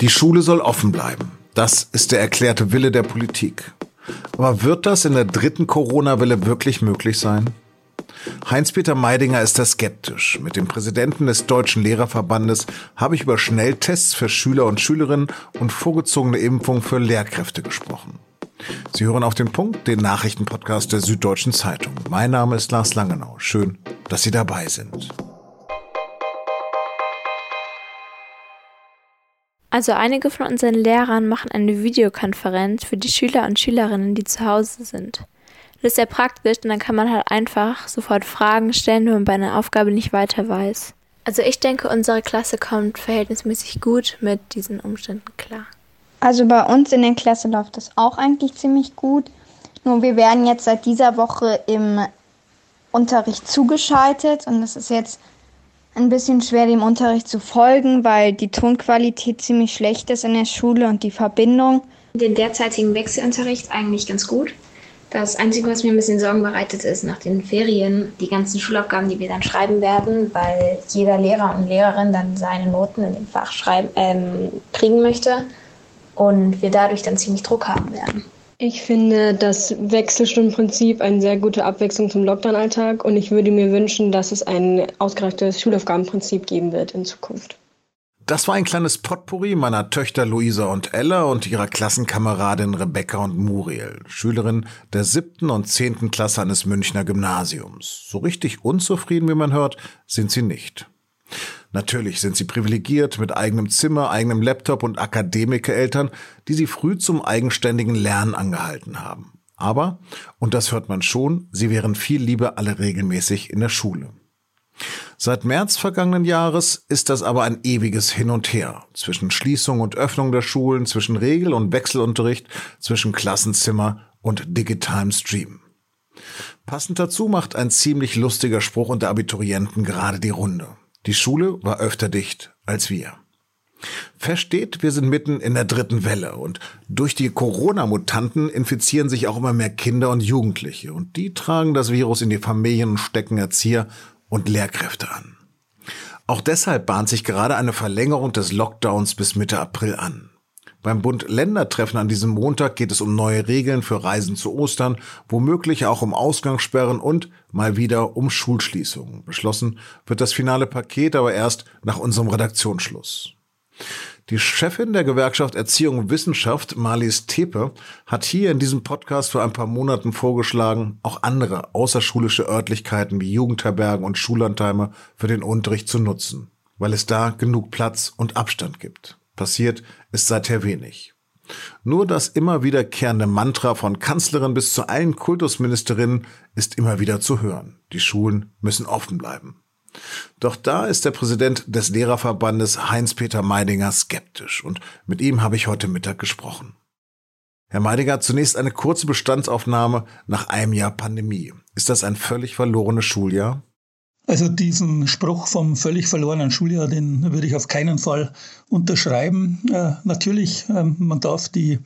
Die Schule soll offen bleiben. Das ist der erklärte Wille der Politik. Aber wird das in der dritten Corona-Welle wirklich möglich sein? Heinz-Peter Meidinger ist da skeptisch. Mit dem Präsidenten des Deutschen Lehrerverbandes habe ich über Schnelltests für Schüler und Schülerinnen und vorgezogene Impfung für Lehrkräfte gesprochen. Sie hören auf den Punkt, den Nachrichtenpodcast der Süddeutschen Zeitung. Mein Name ist Lars Langenau. Schön, dass Sie dabei sind. Also einige von unseren Lehrern machen eine Videokonferenz für die Schüler und Schülerinnen, die zu Hause sind. Das ist sehr praktisch und dann kann man halt einfach sofort Fragen stellen, wenn man bei einer Aufgabe nicht weiter weiß. Also ich denke, unsere Klasse kommt verhältnismäßig gut mit diesen Umständen klar. Also bei uns in der Klasse läuft das auch eigentlich ziemlich gut. Nur wir werden jetzt seit dieser Woche im Unterricht zugeschaltet und es ist jetzt ein bisschen schwer, dem Unterricht zu folgen, weil die Tonqualität ziemlich schlecht ist in der Schule und die Verbindung. Den derzeitigen Wechselunterricht eigentlich ganz gut. Das Einzige, was mir ein bisschen Sorgen bereitet, ist nach den Ferien die ganzen Schulaufgaben, die wir dann schreiben werden, weil jeder Lehrer und Lehrerin dann seine Noten in dem Fach schreiben, ähm, kriegen möchte und wir dadurch dann ziemlich Druck haben werden. Ich finde das Wechselstundenprinzip eine sehr gute Abwechslung zum Lockdown-Alltag und ich würde mir wünschen, dass es ein ausgereiftes Schulaufgabenprinzip geben wird in Zukunft. Das war ein kleines Potpourri meiner Töchter Luisa und Ella und ihrer Klassenkameradin Rebecca und Muriel, Schülerin der siebten und zehnten Klasse eines Münchner Gymnasiums. So richtig unzufrieden, wie man hört, sind sie nicht. Natürlich sind sie privilegiert mit eigenem Zimmer, eigenem Laptop und Akademikereltern, die sie früh zum eigenständigen Lernen angehalten haben. Aber, und das hört man schon, sie wären viel lieber alle regelmäßig in der Schule. Seit März vergangenen Jahres ist das aber ein ewiges Hin und Her zwischen Schließung und Öffnung der Schulen, zwischen Regel- und Wechselunterricht, zwischen Klassenzimmer und digitalem Stream. Passend dazu macht ein ziemlich lustiger Spruch unter Abiturienten gerade die Runde. Die Schule war öfter dicht als wir. Versteht, wir sind mitten in der dritten Welle und durch die Corona-Mutanten infizieren sich auch immer mehr Kinder und Jugendliche und die tragen das Virus in die Familien und stecken Erzieher und Lehrkräfte an. Auch deshalb bahnt sich gerade eine Verlängerung des Lockdowns bis Mitte April an. Beim Bund-Länder-Treffen an diesem Montag geht es um neue Regeln für Reisen zu Ostern, womöglich auch um Ausgangssperren und mal wieder um Schulschließungen. Beschlossen wird das finale Paket aber erst nach unserem Redaktionsschluss. Die Chefin der Gewerkschaft Erziehung und Wissenschaft, Marlies Tepe, hat hier in diesem Podcast vor ein paar Monaten vorgeschlagen, auch andere außerschulische Örtlichkeiten wie Jugendherbergen und Schullandheime für den Unterricht zu nutzen, weil es da genug Platz und Abstand gibt. Passiert ist seither wenig. Nur das immer wiederkehrende Mantra von Kanzlerin bis zu allen Kultusministerinnen ist immer wieder zu hören. Die Schulen müssen offen bleiben. Doch da ist der Präsident des Lehrerverbandes Heinz-Peter Meidinger skeptisch und mit ihm habe ich heute Mittag gesprochen. Herr Meidinger, zunächst eine kurze Bestandsaufnahme nach einem Jahr Pandemie. Ist das ein völlig verlorenes Schuljahr? Also diesen Spruch vom völlig verlorenen Schuljahr, den würde ich auf keinen Fall unterschreiben. Äh, natürlich, äh, man darf die,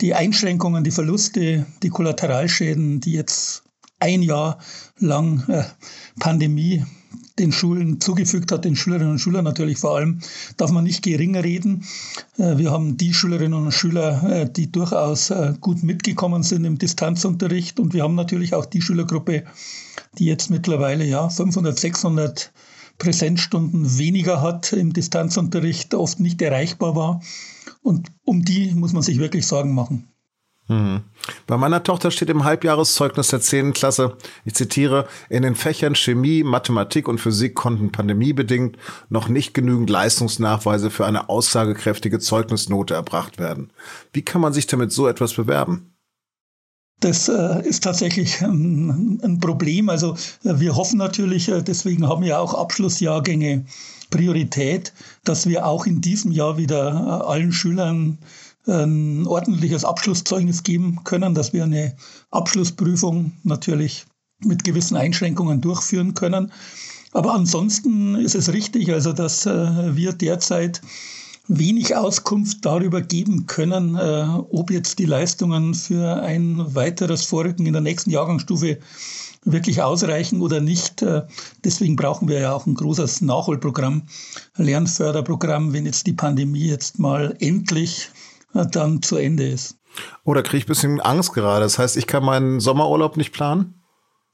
die Einschränkungen, die Verluste, die Kollateralschäden, die jetzt ein Jahr lang äh, Pandemie den Schulen zugefügt hat, den Schülerinnen und Schülern natürlich vor allem, darf man nicht geringer reden. Äh, wir haben die Schülerinnen und Schüler, äh, die durchaus äh, gut mitgekommen sind im Distanzunterricht und wir haben natürlich auch die Schülergruppe, die jetzt mittlerweile ja 500, 600 Präsenzstunden weniger hat im Distanzunterricht, oft nicht erreichbar war. Und um die muss man sich wirklich Sorgen machen. Bei meiner Tochter steht im Halbjahreszeugnis der 10. Klasse, ich zitiere, in den Fächern Chemie, Mathematik und Physik konnten pandemiebedingt noch nicht genügend Leistungsnachweise für eine aussagekräftige Zeugnisnote erbracht werden. Wie kann man sich damit so etwas bewerben? Das äh, ist tatsächlich ein, ein, Problem. Also äh, wir hoffen natürlich, äh, deswegen haben ja auch Abschlussjahrgänge Priorität, dass wir auch in diesem Jahr wieder allen Schülern ein ordentliches Abschlusszeugnis geben können, dass wir eine Abschlussprüfung natürlich mit gewissen Einschränkungen durchführen können. Aber ansonsten ist es richtig, also dass äh, wir derzeit wenig Auskunft darüber geben können, äh, ob jetzt die Leistungen für ein weiteres Vorrücken in der nächsten Jahrgangsstufe wirklich ausreichen oder nicht. Äh, deswegen brauchen wir ja auch ein großes Nachholprogramm, Lernförderprogramm, wenn jetzt die Pandemie jetzt mal endlich dann zu Ende ist. Oder kriege ich ein bisschen Angst gerade? Das heißt, ich kann meinen Sommerurlaub nicht planen?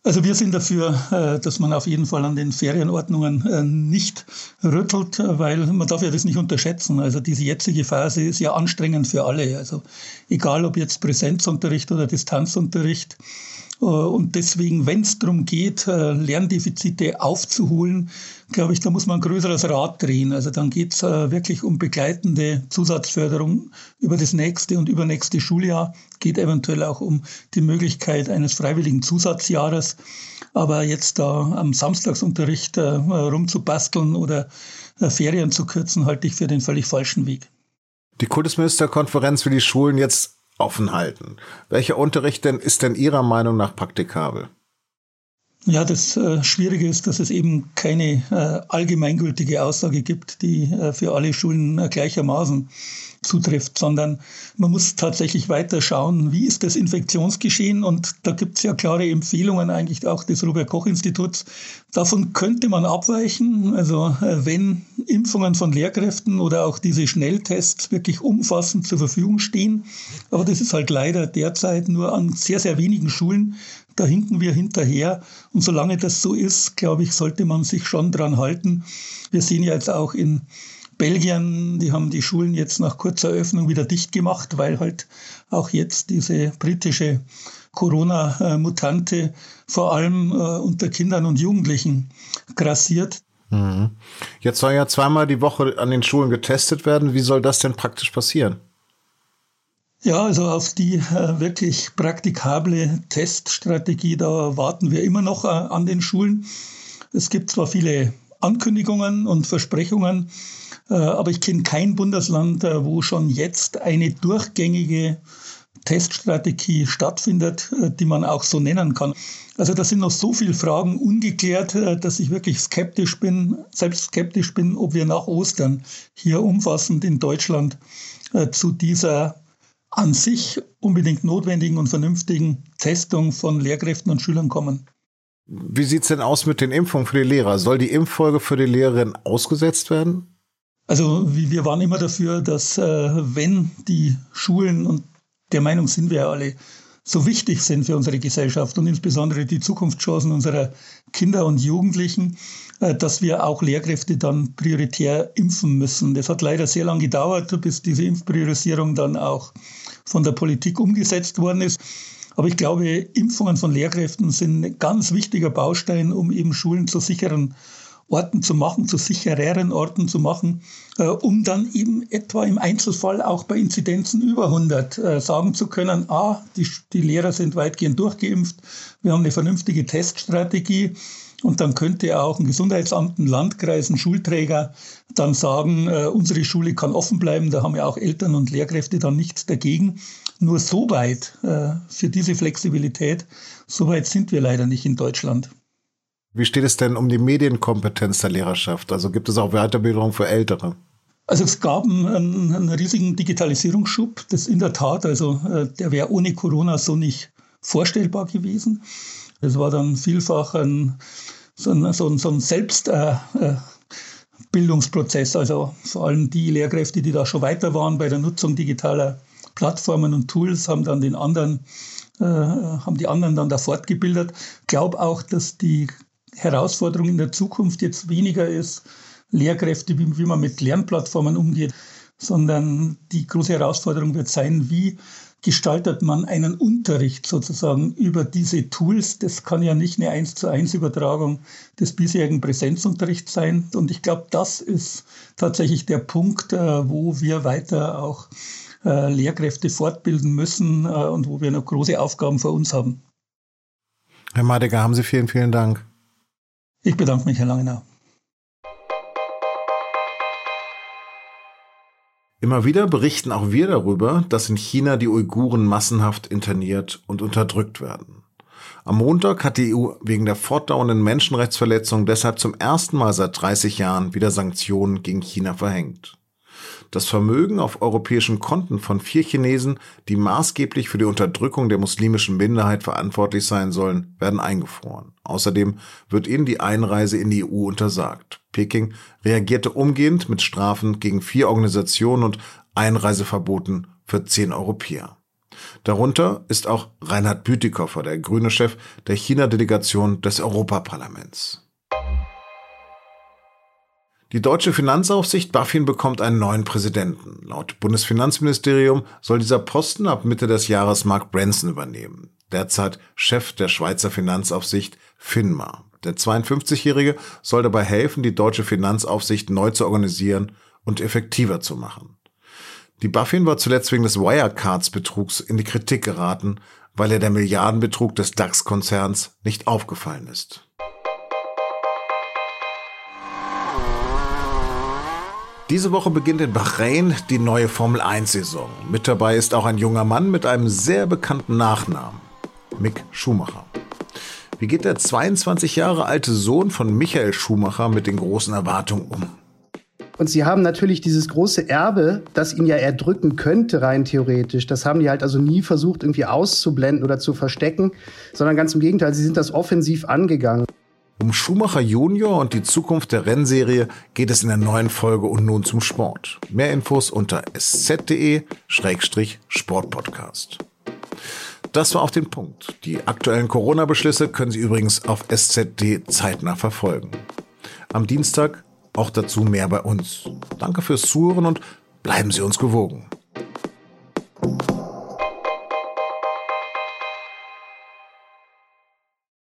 Also wir sind dafür, äh, dass man auf jeden Fall an den Ferienordnungen äh, nicht rüttelt, weil man darf ja das nicht unterschätzen. Also diese jetzige Phase ist ja anstrengend für alle. Also egal ob jetzt Präsenzunterricht oder Distanzunterricht, und deswegen, wenn es darum geht, äh, Lerndefizite aufzuholen, glaube ich, da muss man ein größeres Rad drehen. Also dann geht es äh, wirklich um begleitende Zusatzförderung über das nächste und übernächste Schuljahr, geht eventuell auch um die Möglichkeit eines freiwilligen Zusatzjahres. Aber jetzt da am Samstagsunterricht rumzubasteln oder Ferien zu kürzen, halte ich für den völlig falschen Weg. Die Kultusministerkonferenz will die Schulen jetzt offen halten. Welcher Unterricht denn ist denn Ihrer Meinung nach praktikabel? Ja, das äh, Schwierige ist, dass es eben keine äh, allgemeingültige Aussage gibt, die äh, für alle Schulen gleichermaßen zutrifft, sondern man muss tatsächlich weiter schauen, wie ist das Infektionsgeschehen und da gibt es ja klare Empfehlungen eigentlich auch des Robert Koch Instituts. Davon könnte man abweichen, also äh, wenn Impfungen von Lehrkräften oder auch diese Schnelltests wirklich umfassend zur Verfügung stehen, aber das ist halt leider derzeit nur an sehr, sehr wenigen Schulen da hinken wir hinterher. Und solange das so ist, glaube ich, sollte man sich schon dran halten. Wir sehen ja jetzt auch in Belgien, die haben die Schulen jetzt nach kurzer Öffnung wieder dicht gemacht, weil halt auch jetzt diese britische Corona-Mutante vor allem äh, unter Kindern und Jugendlichen grassiert. Mhm. Jetzt soll ja zweimal die Woche an den Schulen getestet werden. Wie soll das denn praktisch passieren? Ja, also auf die äh, wirklich praktikable Teststrategie, da warten wir immer noch äh, an den Schulen. Es gibt zwar viele Ankündigungen und Versprechungen, aber ich kenne kein Bundesland, äh, wo schon jetzt eine durchgängige Teststrategie stattfindet, äh, die man auch so nennen kann. Also da sind noch so viele Fragen ungeklärt, äh, dass ich wirklich skeptisch bin, selbst skeptisch bin, ob wir nach Ostern hier umfassend in Deutschland zu dieser an sich unbedingt notwendigen und vernünftigen Testung von Lehrkräften und Schülern kommen. Wie sieht es denn aus mit den Impfungen für die Lehrer? Soll die Impffolge für die Lehrerin ausgesetzt werden? Also wir waren immer dafür, dass äh, wenn die Schulen, und der Meinung sind wir alle, so wichtig sind für unsere Gesellschaft und insbesondere die Zukunftschancen unserer Kinder und Jugendlichen, äh, dass wir auch Lehrkräfte dann prioritär impfen müssen. Das hat leider sehr lange gedauert, bis diese Impfpriorisierung dann auch von der Politik umgesetzt worden ist. Aber ich glaube, Impfungen von Lehrkräften sind ein ganz wichtiger Baustein, um eben Schulen zu sicheren Orten zu machen, zu sichereren Orten zu machen, äh, um dann eben etwa im Einzelfall auch bei Inzidenzen über 100 äh, sagen zu können, ah, die, die Lehrer sind weitgehend durchgeimpft, wir haben eine vernünftige Teststrategie und dann könnte auch ein Gesundheitsamt, ein Landkreis, ein Schulträger dann sagen, äh, unsere Schule kann offen bleiben. Da haben ja auch Eltern und Lehrkräfte dann nichts dagegen. Nur so weit äh, für diese Flexibilität, so weit sind wir leider nicht in Deutschland. Wie steht es denn um die Medienkompetenz der Lehrerschaft? Also gibt es auch Weiterbildung für Ältere? Also es gab einen, einen riesigen Digitalisierungsschub. Das in der Tat, also äh, der wäre ohne Corona so nicht vorstellbar gewesen. Es war dann vielfach ein, so ein, so ein, so ein Selbstbildungsprozess. Äh, äh, also vor allem die Lehrkräfte, die da schon weiter waren bei der Nutzung digitaler Plattformen und Tools, haben dann den anderen, äh, haben die anderen dann da fortgebildet. Ich glaube auch, dass die Herausforderung in der Zukunft jetzt weniger ist, Lehrkräfte, wie, wie man mit Lernplattformen umgeht, sondern die große Herausforderung wird sein, wie gestaltet man einen Unterricht sozusagen über diese Tools. Das kann ja nicht eine 1 zu 1 Übertragung des bisherigen Präsenzunterrichts sein. Und ich glaube, das ist tatsächlich der Punkt, äh, wo wir weiter auch äh, Lehrkräfte fortbilden müssen äh, und wo wir noch große Aufgaben vor uns haben. Herr Madecker, haben Sie vielen, vielen Dank. Ich bedanke mich, Herr Langenau. Immer wieder berichten auch wir darüber, dass in China die Uiguren massenhaft interniert und unterdrückt werden. Am Montag hat die EU wegen der fortdauernden Menschenrechtsverletzung deshalb zum ersten Mal seit 30 Jahren wieder Sanktionen gegen China verhängt. Das Vermögen auf europäischen Konten von vier Chinesen, die maßgeblich für die Unterdrückung der muslimischen Minderheit verantwortlich sein sollen, werden eingefroren. Außerdem wird ihnen die Einreise in die EU untersagt. Peking reagierte umgehend mit Strafen gegen vier Organisationen und Einreiseverboten für zehn Europäer. Darunter ist auch Reinhard Bütikofer, der grüne Chef der China-Delegation des Europaparlaments. Die deutsche Finanzaufsicht BaFin bekommt einen neuen Präsidenten. Laut Bundesfinanzministerium soll dieser Posten ab Mitte des Jahres Mark Branson übernehmen, derzeit Chef der Schweizer Finanzaufsicht FINMA. Der 52-Jährige soll dabei helfen, die deutsche Finanzaufsicht neu zu organisieren und effektiver zu machen. Die BaFin war zuletzt wegen des Wirecards-Betrugs in die Kritik geraten, weil er der Milliardenbetrug des DAX-Konzerns nicht aufgefallen ist. Diese Woche beginnt in Bahrain die neue Formel 1-Saison. Mit dabei ist auch ein junger Mann mit einem sehr bekannten Nachnamen, Mick Schumacher. Wie geht der 22 Jahre alte Sohn von Michael Schumacher mit den großen Erwartungen um? Und sie haben natürlich dieses große Erbe, das ihn ja erdrücken könnte, rein theoretisch. Das haben die halt also nie versucht, irgendwie auszublenden oder zu verstecken, sondern ganz im Gegenteil, sie sind das offensiv angegangen. Um Schumacher Junior und die Zukunft der Rennserie geht es in der neuen Folge und nun zum Sport. Mehr Infos unter sz.de-sportpodcast. Das war auf den Punkt. Die aktuellen Corona-Beschlüsse können Sie übrigens auf SZD zeitnah verfolgen. Am Dienstag auch dazu mehr bei uns. Danke fürs Zuhören und bleiben Sie uns gewogen.